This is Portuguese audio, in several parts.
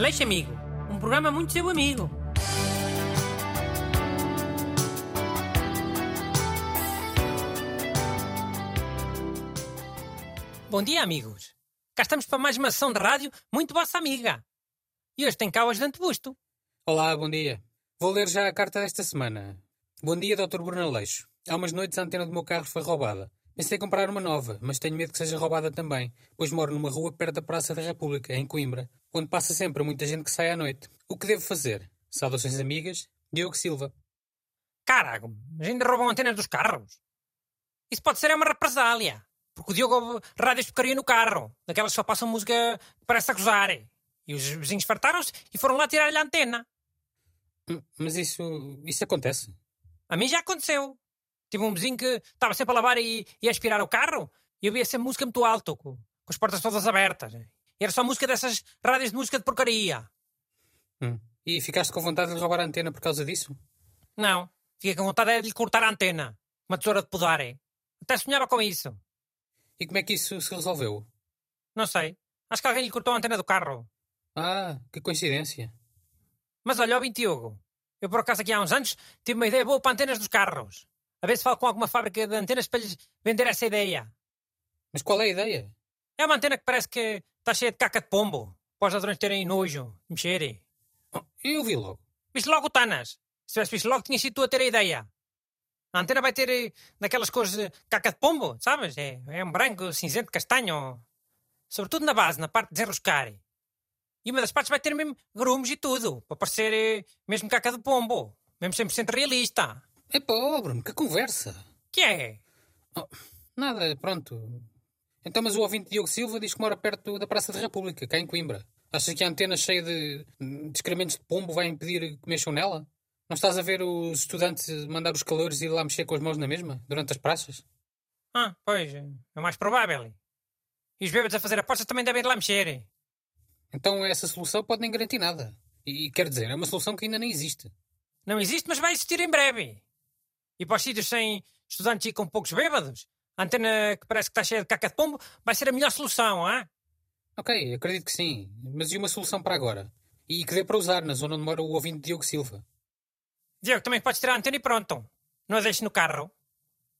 Aleixo Amigo, um programa muito seu amigo. Bom dia, amigos. Cá estamos para mais uma sessão de rádio muito vossa amiga. E hoje tem cá o ajudante Busto. Olá, bom dia. Vou ler já a carta desta semana. Bom dia, Dr. Bruno Aleixo. Há umas noites a antena do meu carro foi roubada. Pensei comprar uma nova, mas tenho medo que seja roubada também, pois moro numa rua perto da Praça da República, em Coimbra, onde passa sempre muita gente que sai à noite. O que devo fazer? Saudações amigas, Diogo Silva. Carago, mas ainda roubam antenas dos carros. Isso pode ser é uma represália. Porque o Diogo ouve rádios de porcaria no carro. Daquelas que só passam música que parece a gozar. E os vizinhos fartaram-se e foram lá tirar-lhe a antena. Hum, Mas isso, isso acontece. A mim já aconteceu. Tive um vizinho que estava sempre a lavar e, e a aspirar o carro e eu via sempre música muito alto, com, com as portas todas abertas. Era só música dessas rádios de música de porcaria. Hum. E ficaste com vontade de lhe roubar a antena por causa disso? Não, fiquei com vontade de lhe cortar a antena. Uma tesoura de podar. Até sonhava com isso. E como é que isso se resolveu? Não sei. Acho que alguém lhe cortou a antena do carro. Ah, que coincidência. Mas olha, ó Diogo, eu por acaso aqui há uns anos tive uma ideia boa para antenas dos carros. A ver se falo com alguma fábrica de antenas para lhes vender essa ideia. Mas qual é a ideia? É uma antena que parece que está cheia de caca de pombo. Para os ladrões terem nojo, mexerem. Oh, eu vi logo. Viste logo o Tanas. Se tivesse visto logo, tinha sido tu a ter a ideia. A antena vai ter eh, daquelas cores de caca de pombo, sabes? É, é um branco, cinzento, castanho. Sobretudo na base, na parte de desenroscar. E uma das partes vai ter mesmo grumos e tudo, para parecer eh, mesmo caca de pombo. Mesmo 100% realista. Oh, Bruno, que conversa. Que é? Oh, nada, pronto. Então, mas o ouvinte Diogo Silva diz que mora perto da Praça da República, cá em Coimbra. Achas que a antena cheia de, de excrementos de pombo vai impedir que mexam nela? Não estás a ver os estudantes mandar os calores e ir lá mexer com as mãos na mesma, durante as praças? Ah, pois, é o mais provável. E os bêbados a fazer apostas também devem ir lá mexer. Então essa solução pode nem garantir nada. E, e quer dizer, é uma solução que ainda nem existe. Não existe, mas vai existir em breve. E para os sítios sem estudantes e com poucos bêbados, a antena que parece que está cheia de caca de pombo vai ser a melhor solução, ah? Ok, acredito que sim. Mas e uma solução para agora? E que dê para usar na zona onde mora o ouvinte Diogo Silva? Diogo, também podes tirar a antena e pronto. Não a deixes no carro.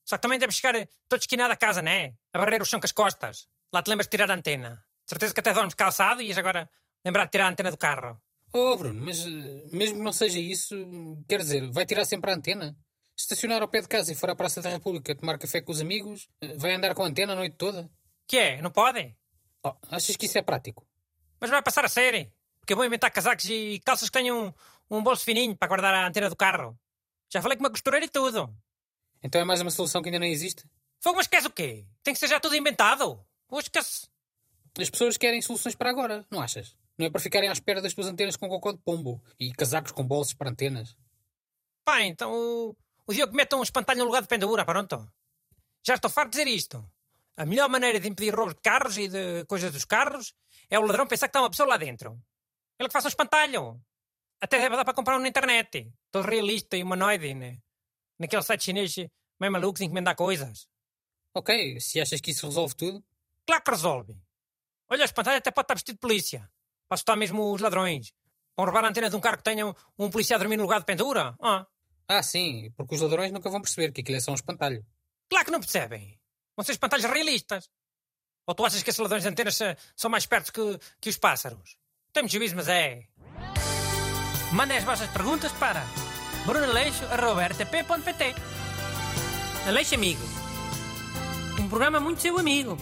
Só que também deve chegar todo esquinado a casa, né? A barrer o chão com as costas. Lá te lembras de tirar a antena. Certeza que até dormes calçado e ias agora lembrar de tirar a antena do carro. Oh, Bruno, mas eh, mesmo que não seja isso, quer dizer, vai tirar sempre a antena? Estacionar ao pé de casa e for à Praça da República tomar café com os amigos, eh, vai andar com a antena a noite toda? Que é? Não pode? Oh, achas que isso é prático? Mas vai passar a ser. Porque eu vou inventar casacos e calças que tenham um, um bolso fininho para guardar a antena do carro. Já falei com uma costureira e tudo. Então é mais uma solução que ainda não existe? Fogo, mas queres o quê? Tem que ser já tudo inventado. Busca-se. As pessoas querem soluções para agora, não achas? Não é para ficarem à espera das tuas antenas com cocô de pombo e casacos com bolsos para antenas. Pá, então o, o Diogo mete um espantalho no lugar de pendura, pronto. Já estou farto de dizer isto. A melhor maneira de impedir roubos de carros e de coisas dos carros é o ladrão pensar que está uma pessoa lá dentro. Ele que faça um espantalho. Até deve dar para comprar um na internet. Todo realista e humanoide, né? Naquele site chinês meio maluco de encomendar coisas. Ok, se achas que isso resolve tudo. Claro que resolve. Olha, o espantalho até pode estar vestido de polícia. Para assustar mesmo os ladrões. Vão roubar a antena de um carro que tenha um, um polícia a dormir no lugar de pendura? Ah. Ah, sim, porque os ladrões nunca vão perceber que aquilo é só um espantalho. Claro que não percebem. Vão ser espantalhos realistas. Ou tu achas que esses ladrões de antenas são mais espertos que, que os pássaros? Temos juízo, mas é. Mandem as vossas perguntas para brunaleixo.rtp.pt Aleixo Amigo. Um programa muito seu amigo.